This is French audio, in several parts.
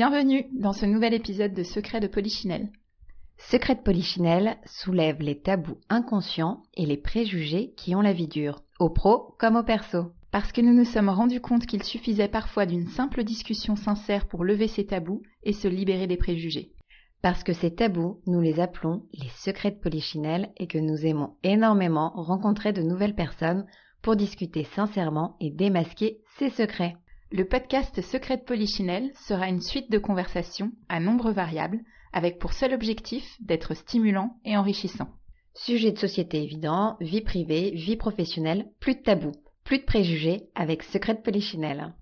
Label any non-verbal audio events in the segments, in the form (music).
Bienvenue dans ce nouvel épisode de Secret de Polichinelle. Secret de Polichinelle soulève les tabous inconscients et les préjugés qui ont la vie dure, au pro comme au perso. Parce que nous nous sommes rendus compte qu'il suffisait parfois d'une simple discussion sincère pour lever ces tabous et se libérer des préjugés. Parce que ces tabous, nous les appelons les secrets de Polichinelle et que nous aimons énormément rencontrer de nouvelles personnes pour discuter sincèrement et démasquer ces secrets. Le podcast Secret de Polichinelle sera une suite de conversations à nombre variables avec pour seul objectif d'être stimulant et enrichissant. Sujet de société évident, vie privée, vie professionnelle, plus de tabous, plus de préjugés avec Secret de Polichinelle.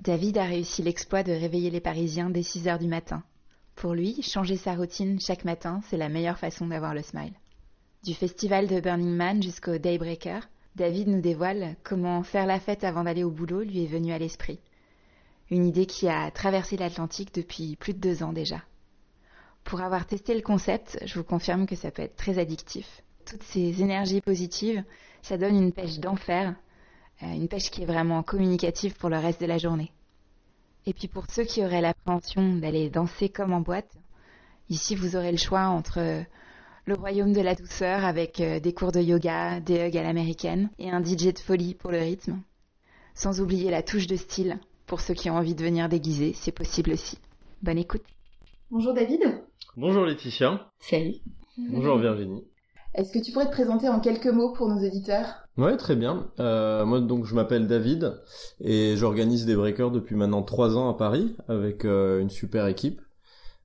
David a réussi l'exploit de réveiller les Parisiens dès 6 heures du matin. Pour lui, changer sa routine chaque matin, c'est la meilleure façon d'avoir le smile. Du festival de Burning Man jusqu'au Daybreaker, David nous dévoile comment faire la fête avant d'aller au boulot lui est venu à l'esprit. Une idée qui a traversé l'Atlantique depuis plus de deux ans déjà. Pour avoir testé le concept, je vous confirme que ça peut être très addictif. Toutes ces énergies positives, ça donne une pêche d'enfer, euh, une pêche qui est vraiment communicative pour le reste de la journée. Et puis pour ceux qui auraient l'appréhension d'aller danser comme en boîte, ici vous aurez le choix entre le royaume de la douceur avec euh, des cours de yoga, des hugs à l'américaine et un DJ de folie pour le rythme. Sans oublier la touche de style pour ceux qui ont envie de venir déguiser, c'est possible aussi. Bonne écoute. Bonjour David. Bonjour Laetitia. Salut. Bonjour Virginie. Est-ce que tu pourrais te présenter en quelques mots pour nos éditeurs Ouais, très bien. Euh, moi, donc, je m'appelle David et j'organise des breakers depuis maintenant trois ans à Paris avec euh, une super équipe.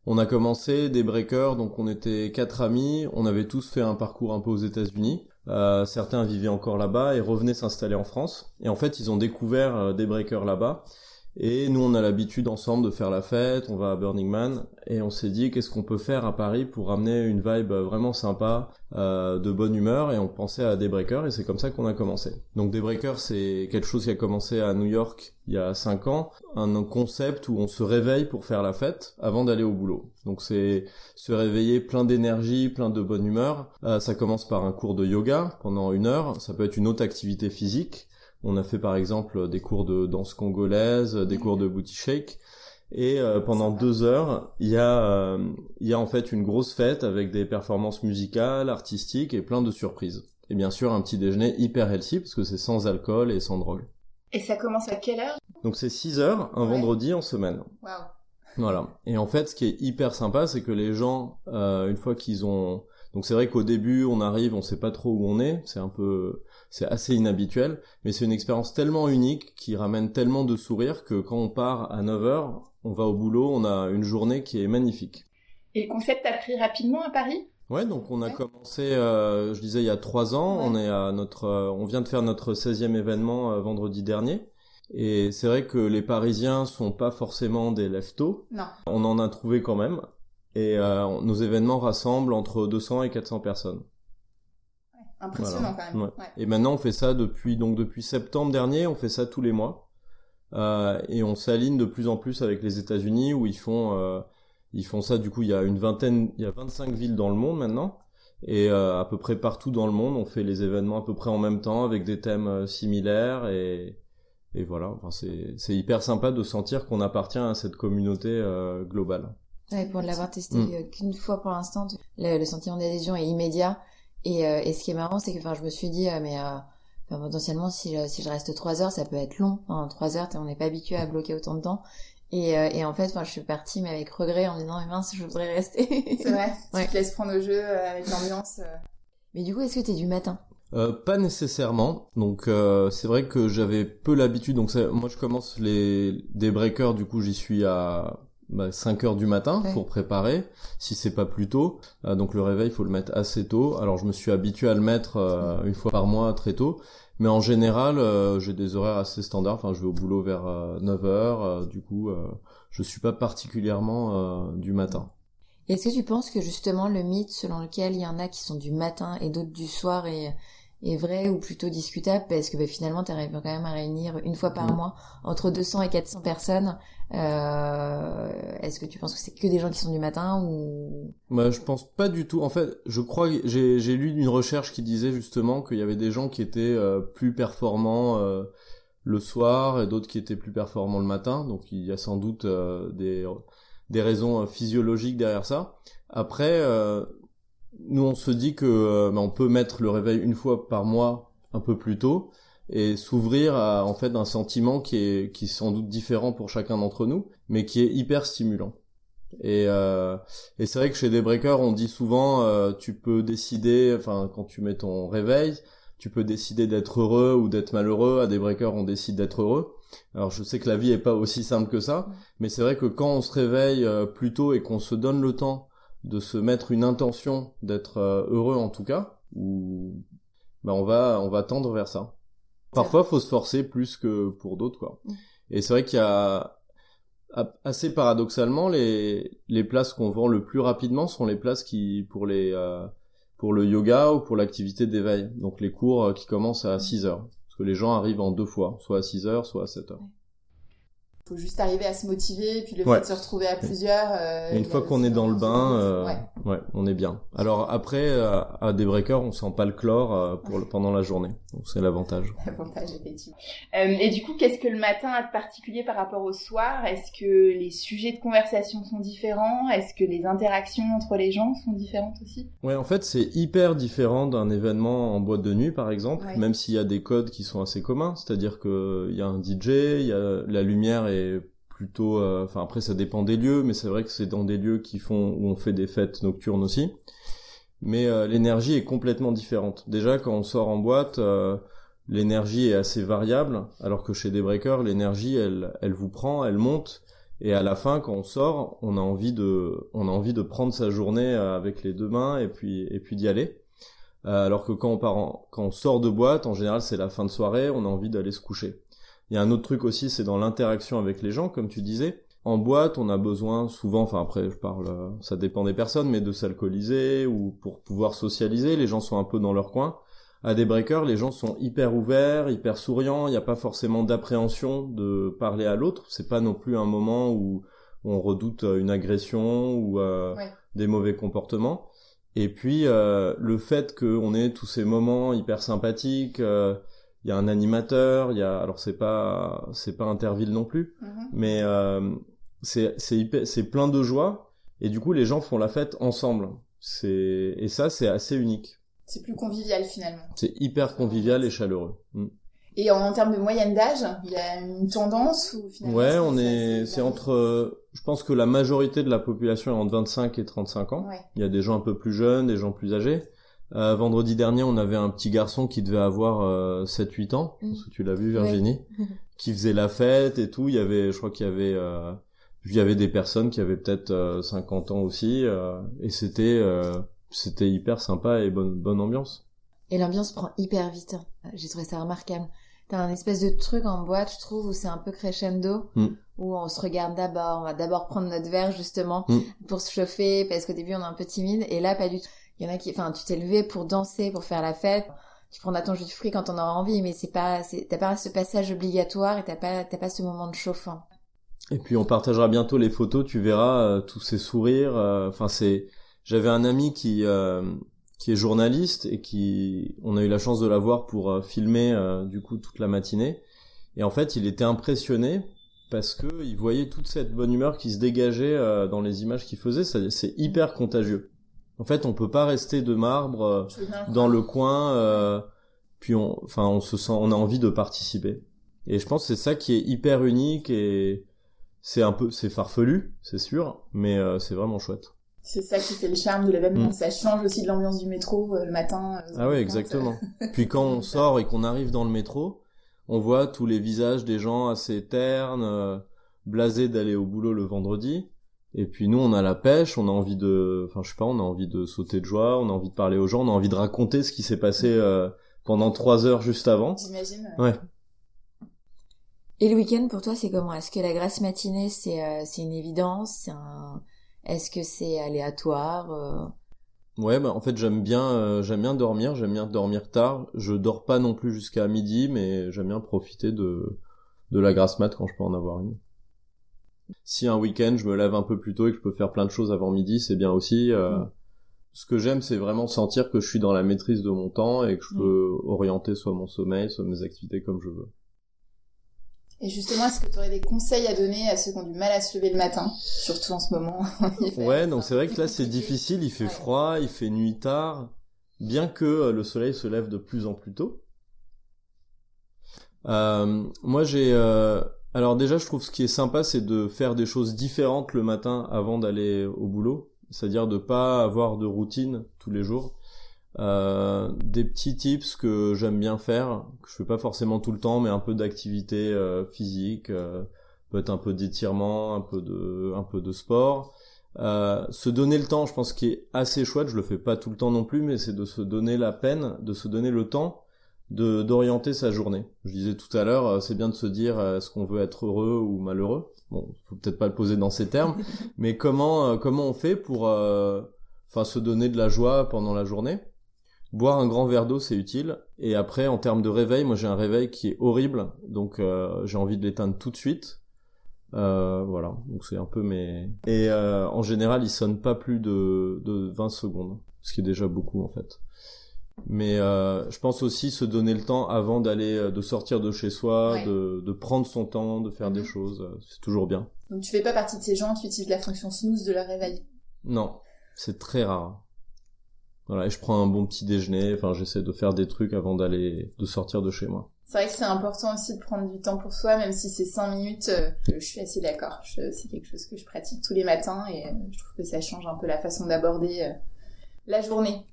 On a commencé des breakers, donc on était quatre amis. On avait tous fait un parcours un peu aux États-Unis. Euh, certains vivaient encore là-bas et revenaient s'installer en France. Et en fait, ils ont découvert euh, des breakers là-bas. Et nous, on a l'habitude ensemble de faire la fête, on va à Burning Man, et on s'est dit qu'est-ce qu'on peut faire à Paris pour ramener une vibe vraiment sympa, euh, de bonne humeur, et on pensait à Daybreaker, et c'est comme ça qu'on a commencé. Donc Daybreaker, c'est quelque chose qui a commencé à New York il y a 5 ans, un concept où on se réveille pour faire la fête avant d'aller au boulot. Donc c'est se réveiller plein d'énergie, plein de bonne humeur. Euh, ça commence par un cours de yoga pendant une heure, ça peut être une autre activité physique, on a fait par exemple des cours de danse congolaise, des cours de booty shake. Et euh, pendant deux heures, il y a euh, il y a en fait une grosse fête avec des performances musicales, artistiques et plein de surprises. Et bien sûr un petit déjeuner hyper healthy parce que c'est sans alcool et sans drogue. Et ça commence à quelle heure? Donc c'est 6 heures un vendredi en semaine. Waouh. Voilà. Et en fait, ce qui est hyper sympa, c'est que les gens, euh, une fois qu'ils ont, donc c'est vrai qu'au début, on arrive, on sait pas trop où on est, c'est un peu, c'est assez inhabituel, mais c'est une expérience tellement unique qui ramène tellement de sourires que quand on part à 9h, on va au boulot, on a une journée qui est magnifique. Et le concept a pris rapidement à Paris? Ouais, donc on a commencé, euh, je disais il y a trois ans, on est à notre, euh, on vient de faire notre 16e événement euh, vendredi dernier. Et c'est vrai que les Parisiens sont pas forcément des leftos. Non. On en a trouvé quand même. Et nos événements rassemblent entre 200 et 400 personnes. Impressionnant Voilà. quand même. Ouais. Ouais. Et maintenant on fait ça depuis donc depuis septembre dernier, on fait ça tous les mois. Euh, et on s'aligne de plus en plus avec les États-Unis où ils font euh, ils font ça du coup il y a une vingtaine il y a 25 villes dans le monde maintenant et euh, à peu près partout dans le monde on fait les événements à peu près en même temps avec des thèmes euh, similaires et et voilà enfin c'est c'est hyper sympa de sentir qu'on appartient à cette communauté euh, globale. Ouais, pour l'avoir testé Mm. qu'une fois pour l'instant, le, le sentiment d'adhésion est immédiat. Et, euh, et ce qui est marrant, c'est que enfin, je me suis dit, euh, mais euh, enfin, potentiellement, si je, si je reste trois heures, ça peut être long. Enfin, trois heures, on n'est pas habitué à bloquer autant de temps. Et, euh, et en fait, enfin, je suis partie, mais avec regret, en me disant, mais mince, je voudrais rester. C'est vrai. (laughs) Ouais. Tu te laisses prendre au jeu euh, avec l'ambiance. euh. mais du coup, est-ce que t'es du matin? Euh, pas nécessairement. Donc euh, c'est vrai que j'avais peu l'habitude. Donc moi je commence les des breakers. Du coup j'y suis à bah, 5 heures du matin Ouais. pour préparer. Si c'est pas plus tôt. Euh, donc le réveil il faut le mettre assez tôt. Alors je me suis habitué à le mettre euh, une fois par mois très tôt. Mais en général euh, j'ai des horaires assez standards. Enfin je vais au boulot vers 9 heures. euh, du coup euh, je suis pas particulièrement euh, du matin. Est-ce que tu penses que justement le mythe selon lequel il y en a qui sont du matin et d'autres du soir et, est vrai ou plutôt discutable parce que bah, finalement tu arrives quand même à réunir une fois par mois entre 200 et 400 personnes. Euh, Est-ce que tu penses que c'est que des gens qui sont du matin ou? Bah, je pense pas du tout. En fait, je crois j'ai lu une recherche qui disait justement qu'il y avait des gens qui étaient euh, plus performants euh, le soir et d'autres qui étaient plus performants le matin. Donc il y a sans doute des des raisons physiologiques derrière ça. Après, euh, nous on se dit que euh, bah, on peut mettre le réveil une fois par mois un peu plus tôt et s'ouvrir à en fait un sentiment qui est qui est sans doute différent pour chacun d'entre nous, mais qui est hyper stimulant. Et euh, et c'est vrai que chez des breakers, on dit souvent, euh, tu peux décider, enfin, quand tu mets ton réveil, tu peux décider d'être heureux ou d'être malheureux. À des breakers, on décide d'être heureux. Alors, je sais que la vie est pas aussi simple que ça, mais c'est vrai que quand on se réveille euh, plus tôt et qu'on se donne le temps de se mettre une intention d'être euh, heureux en tout cas, ou ben on va on va tendre vers ça. Parfois, faut se forcer plus que pour d'autres, quoi. Mm. Et c'est vrai qu'il y a a- assez paradoxalement, les, les places qu'on vend le plus rapidement sont les places qui, pour les, euh, pour le yoga ou pour l'activité d'éveil. Donc les cours euh, qui commencent à 6 heures. Parce que les gens arrivent en deux fois, soit à 6 heures, soit à 7 heures. Faut juste arriver à se motiver, puis le Ouais. fait de se retrouver à plusieurs. euh, Et une fois qu'on est dans le bain, euh, Ouais. ouais, on est bien. Alors après, euh, à des breakers, on sent pas le chlore euh, pour le, pendant la journée. Donc c'est l'avantage. (laughs) Avantage, effectivement. Euh, et du coup, qu'est-ce que le matin a de particulier par rapport au soir? Est-ce que les sujets de conversation sont différents? Est-ce que les interactions entre les gens sont différentes aussi? Ouais, en fait, c'est hyper différent d'un événement en boîte de nuit, par exemple, Ouais. même s'il y a des codes qui sont assez communs. C'est-à-dire que il y a un DJ, il y a la lumière plutôt, euh, enfin après ça dépend des lieux, mais c'est vrai que c'est dans des lieux qui font où on fait des fêtes nocturnes aussi. Mais euh, l'énergie est complètement différente. Déjà, quand on sort en boîte, euh, l'énergie est assez variable, alors que chez des breakers, l'énergie, elle, elle vous prend, elle monte, et à la fin, quand on sort, on a envie de, on a envie de prendre sa journée avec les deux mains et puis, et puis d'y aller. Alors que quand on part, quand on sort de boîte, en général, c'est la fin de soirée, on a envie d'aller se coucher. Il y a un autre truc aussi, c'est dans l'interaction avec les gens, comme tu disais. En boîte, on a besoin souvent, enfin après, je parle, euh, ça dépend des personnes, mais de s'alcooliser ou pour pouvoir socialiser. Les gens sont un peu dans leur coin. À des breakers, les gens sont hyper ouverts, hyper souriants. Il n'y a pas forcément d'appréhension de parler à l'autre. C'est pas non plus un moment où on redoute euh, une agression ou euh, Ouais. des mauvais comportements. Et puis euh, le fait qu'on ait tous ces moments hyper sympathiques, euh, il y a un animateur, il y a alors c'est pas c'est pas Interville non plus, Mhm. mais euh, c'est c'est plein de joie et du coup les gens font la fête ensemble. C'est et ça c'est assez unique. C'est plus convivial finalement. C'est hyper convivial et chaleureux. Mm. Et en, en termes de moyenne d'âge, il y a une tendance ou finalement Ouais, on est c'est entre je pense que la majorité de la population est entre 25 et 35 ans. Ouais. Il y a des gens un peu plus jeunes, des gens plus âgés. Euh, vendredi dernier, on avait un petit garçon qui devait avoir euh, 7-8 ans, Mm. que tu l'as vu Virginie, (laughs) qui faisait la fête et tout. Il y avait, je crois qu'il y avait, euh, il y avait des personnes qui avaient peut-être euh, 50 ans aussi, euh, et c'était, euh, c'était hyper sympa et bonne, bonne ambiance. Et l'ambiance prend hyper vite. J'ai trouvé ça remarquable. T'as un espèce de truc en boîte, je trouve, où c'est un peu crescendo, Mm. où on se regarde d'abord, on va d'abord prendre notre verre justement Mm. pour se chauffer, parce qu'au début on est un peu timide, et là pas du tout. Il y en a qui, enfin, tu t'es levé pour danser, pour faire la fête. Tu prendras ton jus de fruits quand on aura envie, mais c'est pas, t'as pas ce passage obligatoire et t'as pas, t'as pas ce moment de chauffant. Et puis on partagera bientôt les photos, tu verras euh, tous ces sourires. euh, Enfin, c'est. J'avais un ami qui euh, qui est journaliste et qui, on a eu la chance de l'avoir pour euh, filmer du coup toute la matinée. Et en fait, il était impressionné parce que il voyait toute cette bonne humeur qui se dégageait dans les images qu'il faisait. C'est hyper contagieux. En fait, on peut pas rester de marbre euh, dans le coin. euh, puis on, enfin, on se sent, on a envie de participer. Et je pense que c'est ça qui est hyper unique et c'est un peu, c'est farfelu, c'est sûr, mais euh, c'est vraiment chouette. C'est ça qui fait le charme de l'événement. Mm. Ça change aussi de l'ambiance du métro euh, le matin. euh, Ah quand, exactement. (laughs) Puis quand on sort et qu'on arrive dans le métro, on voit tous les visages des gens assez ternes, euh, blasés d'aller au boulot le vendredi. Et puis nous, on a la pêche, on a envie de, enfin je sais pas, on a envie de sauter de joie, on a envie de parler aux gens, on a envie de raconter ce qui s'est passé euh, pendant trois heures juste avant. J'imagine. Ouais. Et le week-end pour toi c'est comment? Est-ce que la grasse matinée c'est, euh, c'est une évidence? Un, est-ce que c'est aléatoire euh? Ouais, bah en fait j'aime bien euh, j'aime bien dormir, j'aime bien dormir tard. Je dors pas non plus jusqu'à midi, mais j'aime bien profiter de de la grasse mat quand je peux en avoir une. Si un week-end je me lève un peu plus tôt et que je peux faire plein de choses avant midi, c'est bien aussi. Euh, Mm. Ce que j'aime, c'est vraiment sentir que je suis dans la maîtrise de mon temps et que je Mm. peux orienter soit mon sommeil, soit mes activités comme je veux. Et justement, est-ce que tu aurais des conseils à donner à ceux qui ont du mal à se lever le matin, surtout en ce moment? (laughs) Ouais, donc c'est vrai que là c'est difficile, il fait Ouais. froid, il fait nuit tard, bien que euh, le soleil se lève de plus en plus tôt. Euh, moi j'ai... euh, Alors déjà je trouve ce qui est sympa c'est de faire des choses différentes le matin avant d'aller au boulot, c'est-à-dire de pas avoir de routine tous les jours. Euh, des petits tips que j'aime bien faire, que je fais pas forcément tout le temps, mais un peu d'activité euh, physique, euh, peut-être un peu d'étirement, un peu de, un peu de sport. Euh, se donner le temps, je pense qui est assez chouette. Je le fais pas tout le temps non plus, mais c'est de se donner la peine, de se donner le temps de d'orienter sa journée. Je disais tout à l'heure, euh, c'est bien de se dire euh, est-ce qu'on veut être heureux ou malheureux. Bon, faut peut-être pas le poser dans ces termes, (laughs) mais comment euh, comment on fait pour, euh, enfin, se donner de la joie pendant la journée? Boire un grand verre d'eau, c'est utile. Et après, en termes de réveil, moi j'ai un réveil qui est horrible, donc euh, j'ai envie de l'éteindre tout de suite. Euh, voilà, donc c'est un peu mes... Et euh, en général, il sonne pas plus de, de 20 secondes, ce qui est déjà beaucoup en fait. Mais euh, je pense aussi se donner le temps avant d'aller, euh, de sortir de chez soi, Ouais. de, de prendre son temps, de faire des Mhm. choses, euh, c'est toujours bien. Donc tu fais pas partie de ces gens qui utilisent la fonction snooze de leur réveil? Non, c'est très rare. Voilà, et je prends un bon petit déjeuner, enfin j'essaie de faire des trucs avant d'aller, de sortir de chez moi. C'est vrai que c'est important aussi de prendre du temps pour soi, même si c'est 5 minutes. euh, je suis assez d'accord. C'est quelque chose que je pratique tous les matins et euh, je trouve que ça change un peu la façon d'aborder euh, la journée.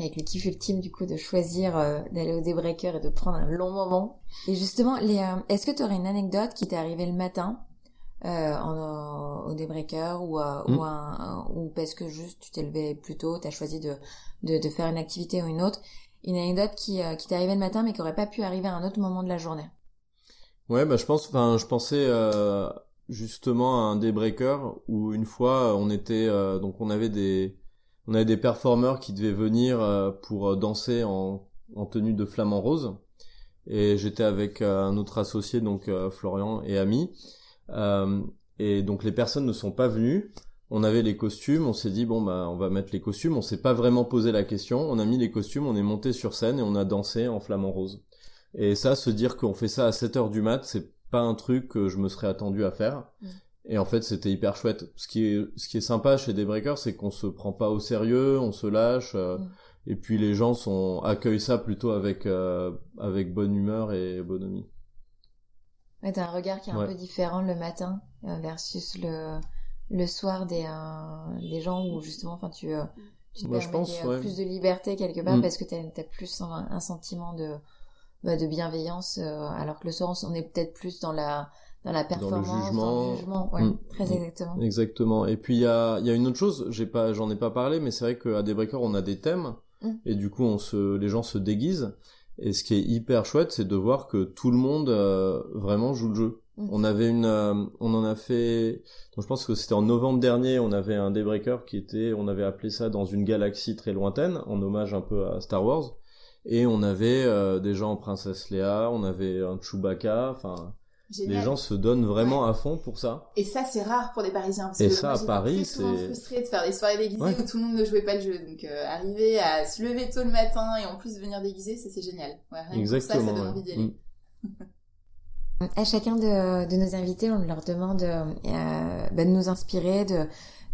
Avec le kiff ultime du coup de choisir euh, d'aller au débreaker et de prendre un long moment. Et justement, euh, est-ce que tu aurais une anecdote qui t'est arrivée le matin euh, en, au débreaker ou, euh, Mm. ou, un, ou parce que juste tu t'es levé plus tôt, t'as choisi de, de, de faire une activité ou une autre, une anecdote qui, euh, qui t'est arrivée le matin mais qui aurait pas pu arriver à un autre moment de la journée? Ouais, bah je pense, enfin, je pensais euh, justement à un débreaker où une fois on était, euh, donc on avait des, on avait des performeurs qui devaient venir euh, pour danser en, en tenue de flamant rose, et j'étais avec euh, un autre associé, donc euh, Florian et ami, Euh, et donc les personnes ne sont pas venues. On avait les costumes, on s'est dit bon bah on va mettre les costumes, on s'est pas vraiment posé la question, on a mis les costumes, on est monté sur scène et on a dansé en flamant rose. Et ça, se dire qu'on fait ça à 7 heures du mat, c'est pas un truc que je me serais attendu à faire. Et en fait, c'était hyper chouette. Ce qui est, ce qui est sympa chez des breakers, c'est qu'on se prend pas au sérieux, on se lâche. euh, Mm. Et puis les gens sont accueillent ça plutôt avec euh, avec bonne humeur et bonhomie. Ouais, t'as un regard qui est un peu différent le matin euh, versus le, le soir des, des gens où justement, enfin, tu, tu te Moi, je permets pense, des, ouais. plus de liberté quelque part Mm. parce que t'as as plus un, un sentiment de, bah, de bienveillance, alors que le soir, on est peut-être plus dans la, dans la performance, dans le jugement. jugement. Ouais, Mm. très Mm. exactement. Exactement. Et puis il y a, y a une autre chose, j'ai pas, j'en ai pas parlé, mais c'est vrai qu'à des breakers on a des thèmes Mm. et du coup on se, les gens se déguisent. Et ce qui est hyper chouette, c'est de voir que tout le monde euh, vraiment joue le jeu. On avait une, euh, on en a fait, donc je pense que c'était en novembre dernier, on avait un Daybreaker qui était, on avait appelé ça dans une galaxie très lointaine, en hommage un peu à Star Wars. Et on avait euh, des gens en Princesse Léa, on avait un Chewbacca, enfin, Génial. les gens se donnent vraiment à fond pour ça. Et ça, c'est rare pour des Parisiens. Parce Et que ça, à Paris, c'est- frustrée de faire des soirées déguisées Ouais. où tout le monde ne jouait pas le jeu. Donc, euh, arriver à se lever tôt le matin et en plus venir déguisé, ça, c'est génial. Ouais, rien que pour Exactement. ça, ça donne ouais. envie d'y aller. Mm. (laughs) À chacun de, de nos invités, on leur demande euh, bah, de nous inspirer, de,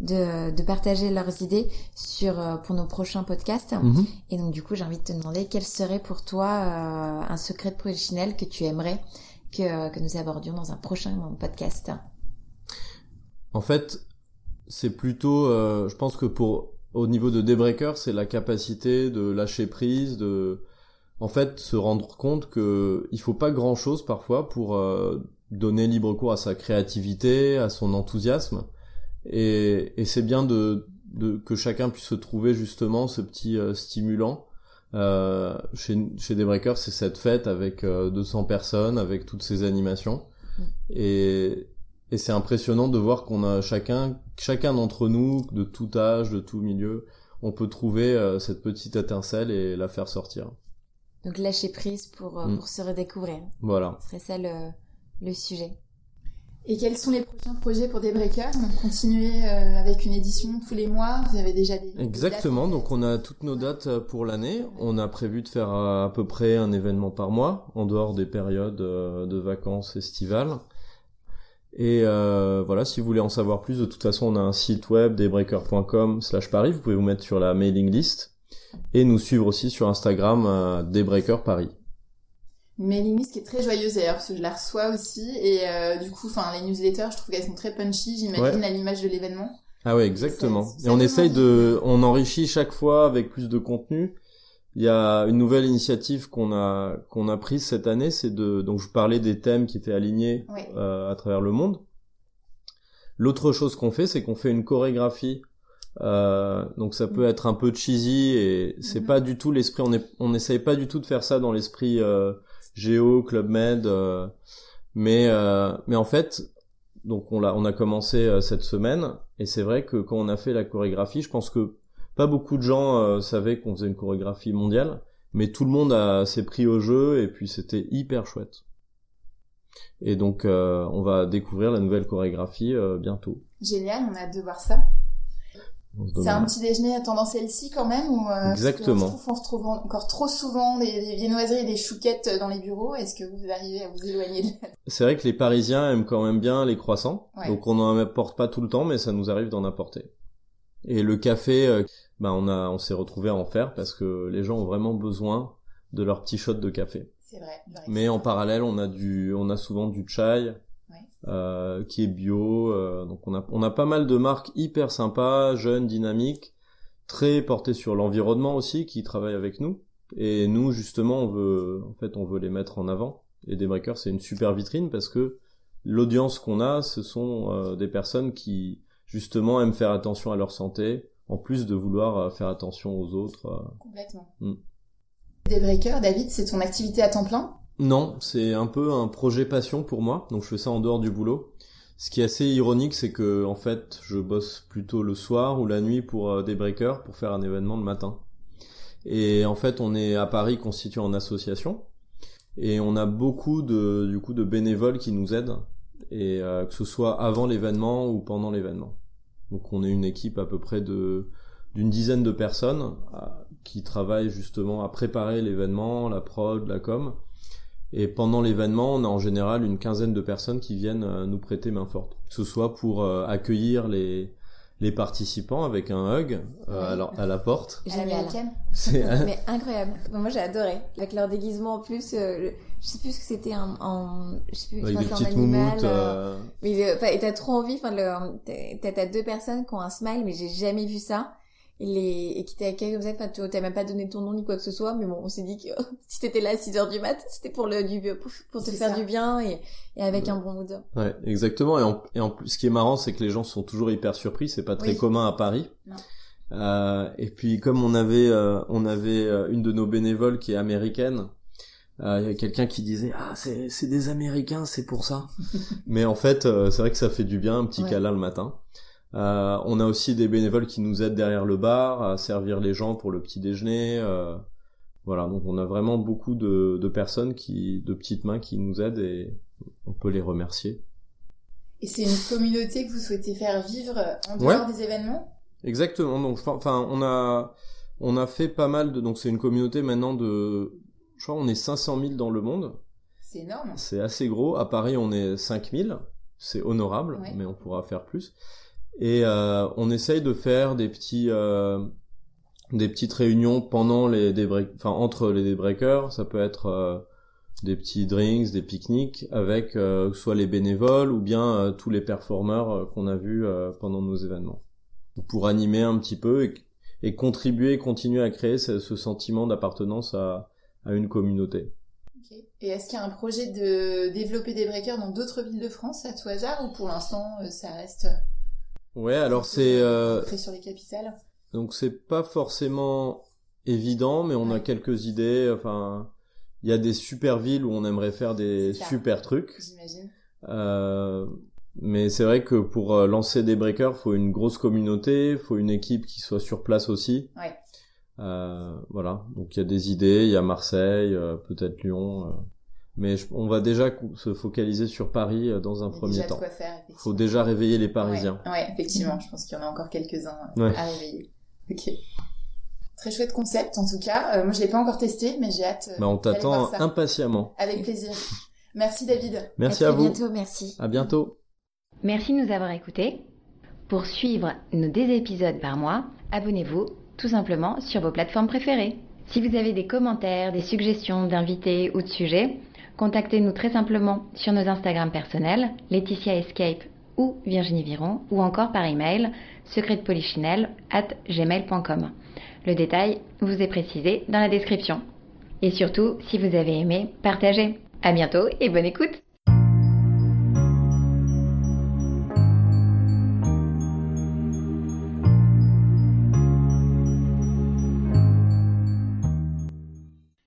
de, de partager leurs idées sur, euh, pour nos prochains podcasts. Mhm. Et donc du coup, j'ai envie de te demander quel serait pour toi euh, un secret de polichinelle que tu aimerais que, nous abordions dans un prochain podcast. En fait, c'est plutôt, euh, je pense que pour au niveau de Daybreaker, c'est la capacité de lâcher prise, de en fait se rendre compte que il faut pas grand chose parfois pour euh, donner libre cours à sa créativité, à son enthousiasme, et, c'est bien de que chacun puisse se trouver justement ce petit euh, stimulant. Euh, chez chez Daybreaker, c'est cette fête avec euh, 200 personnes, avec toutes ces animations, et et c'est impressionnant de voir qu'on a chacun, chacun d'entre nous, de tout âge, de tout milieu, on peut trouver euh, cette petite étincelle et la faire sortir. Donc lâcher prise pour, euh, Mm. pour se redécouvrir. Voilà. Ce serait ça le, le sujet. Et quels sont les prochains projets pour Daybreaker Donc continuer euh, avec une édition tous les mois. Vous avez déjà des des Exactement, donc on a toutes nos dates euh, pour l'année. On a prévu de faire euh, à peu près un événement par mois, en dehors des périodes euh, de vacances estivales. Et euh, voilà, si vous voulez en savoir plus, de toute façon, on a un site web, daybreaker.com slash Paris. Vous pouvez vous mettre sur la mailing list. Et nous suivre aussi sur Instagram, Daybreaker Paris. Mailing list qui est très joyeuse d'ailleurs parce que je la reçois aussi et euh, du coup, enfin les newsletters, je trouve qu'elles sont très punchy. J'imagine Ouais. à l'image de l'événement. Ah ouais, exactement. Ça- ça Et on essaye de, on enrichit chaque fois avec plus de contenu. Il y a une nouvelle initiative qu'on a qu'on a prise cette année, c'est de donc je vous parlais des thèmes qui étaient alignés Ouais. euh, à travers le monde. L'autre chose qu'on fait, c'est qu'on fait une chorégraphie. Euh, donc ça peut être un peu cheesy et c'est Mhm. pas du tout l'esprit. On est, on essaye pas du tout de faire ça dans l'esprit euh, Géo, Club Med, euh, mais euh, mais en fait, donc on l'a, on a commencé euh, cette semaine et c'est vrai que quand on a fait la chorégraphie, je pense que pas beaucoup de gens savaient qu'on faisait une chorégraphie mondiale, mais tout le monde a s'est pris au jeu et puis c'était hyper chouette. Et donc on va découvrir la nouvelle chorégraphie bientôt. Génial, on a hâte de voir ça. C'est un petit déjeuner à tendance healthy quand même ou euh, parce que Exactement. Je trouve qu'on se trouve encore trop souvent des, des viennoiseries et des chouquettes dans les bureaux. Est-ce que vous arrivez à vous éloigner de. C'est vrai que les Parisiens aiment quand même bien les croissants, Ouais. donc on n'en apporte pas tout le temps, mais ça nous arrive d'en apporter. Et le café, euh, ben on a, on s'est retrouvé à en faire parce que les gens ont vraiment besoin de leur petit shot de café. C'est vrai. Mais en parallèle, on a du, on a souvent du chai. Euh, qui est bio. euh, donc on a, on a pas mal de marques hyper sympas, jeunes, dynamiques, très portées sur l'environnement aussi, qui travaillent avec nous. Et nous, justement, on veut, en fait, on veut les mettre en avant. Et Daybreaker, c'est une super vitrine parce que l'audience qu'on a, ce sont euh, des personnes qui, justement, aiment faire attention à leur santé, en plus de vouloir faire attention aux autres. Complètement. Mm. Daybreaker, David, c'est ton activité à temps plein? Non, c'est un peu un projet passion pour moi, donc je fais ça en dehors du boulot. Ce qui est assez ironique, c'est que en fait, je bosse plutôt le soir ou la nuit pour euh, des breakers pour faire un événement le matin. Et en fait, on est à Paris constitué en association et on a beaucoup de du coup de bénévoles qui nous aident et euh, que ce soit avant l'événement ou pendant l'événement. Donc on est une équipe à peu près de d'une dizaine de personnes euh, qui travaillent justement à préparer l'événement, la prod, la com. Et pendant l'événement, on a en général une quinzaine de personnes qui viennent euh, nous prêter main forte. Que ce soit pour euh, accueillir les, les participants avec un hug euh, à, la, à la porte. Génial. C'est Mais incroyable. Moi j'ai adoré. Avec leur déguisement en plus, euh, le- je sais plus ce que c'était en, en, je sais plus, je avec des petites animal, euh, euh, Mais euh, t'as trop envie, enfin, t'as t'as deux personnes qui ont un smile, mais j'ai jamais vu ça. Et, les, et qui t'accueillent comme ça, enfin, tu t'as même pas donné ton nom ni quoi que ce soit, mais bon, on s'est dit que (laughs) si t'étais là à 6 heures du mat, c'était pour le, du, pour, pour te faire ça. du bien et, et avec un bon mood. Ouais, exactement. Et en, et en plus, ce qui est marrant, c'est que les gens sont toujours hyper surpris. C'est pas très Oui. commun à Paris. Non. Euh, et puis, comme on avait, euh, on avait euh, une de nos bénévoles qui est américaine, euh, il y a quelqu'un qui disait ah c'est c'est des Américains, c'est pour ça. (laughs) Mais en fait, euh, c'est vrai que ça fait du bien un petit Ouais. câlin le matin. Euh, on a aussi des bénévoles qui nous aident derrière le bar à servir les gens pour le petit déjeuner. euh, voilà, donc on a vraiment beaucoup de, de personnes qui, de petites mains qui nous aident et on peut les remercier. Et c'est une communauté que vous souhaitez faire vivre en Ouais. dehors des événements? Exactement. Donc, enfin, on a, on a fait pas mal de. Donc, c'est une communauté maintenant de. Je crois on est 500 000 dans le monde. C'est énorme. C'est assez gros. À Paris, on est 5000. C'est honorable, Ouais. mais on pourra faire plus. Et euh, on essaye de faire des petits, euh, des petites réunions pendant les enfin entre les débreakers. Ça peut être euh, des petits drinks, des pique-niques avec soit les bénévoles ou bien tous les performeurs qu'on a vus pendant nos événements, pour animer un petit peu et, et contribuer, continuer à créer ce, sentiment d'appartenance à, une communauté. Et est-ce qu'il y a un projet de développer des breakers dans d'autres villes de France à tout hasard ou pour l'instant ça reste Ouais, alors c'est euh, ancré sur les capitales donc c'est pas forcément évident, mais on a quelques idées. Enfin, il y a des super villes où on aimerait faire des super trucs. J'imagine. Euh, Mais c'est vrai que pour euh, lancer des breakers, faut une grosse communauté, faut une équipe qui soit sur place aussi. Ouais. Euh, voilà. Donc il y a des idées, il y a Marseille, euh, peut-être Lyon. Mais je- on va déjà se focaliser sur Paris euh, dans un Il y a premier déjà temps. quoi faire. Faut déjà réveiller les Parisiens. Ouais, ouais, effectivement, je pense qu'il y en a encore quelques-uns Ouais. à réveiller. Ok. Très chouette concept, en tout cas. Euh, moi, je l'ai pas encore testé, mais j'ai hâte. euh, Bah, on t'attend impatiemment. Avec plaisir. Merci, David. Merci à à vous. bientôt, merci. À bientôt. Merci de nous avoir écoutés. Pour suivre nos deux épisodes par mois, abonnez-vous tout simplement sur vos plateformes préférées. Si vous avez des commentaires, des suggestions d'invités ou de sujets, contactez-nous très simplement sur nos Instagram personnels, Laetitia Escape ou Virginie Viron, ou encore par email secretpolichinelle at gmail.com. Le détail vous est précisé dans la description. Et surtout, si vous avez aimé, partagez. À bientôt et bonne écoute!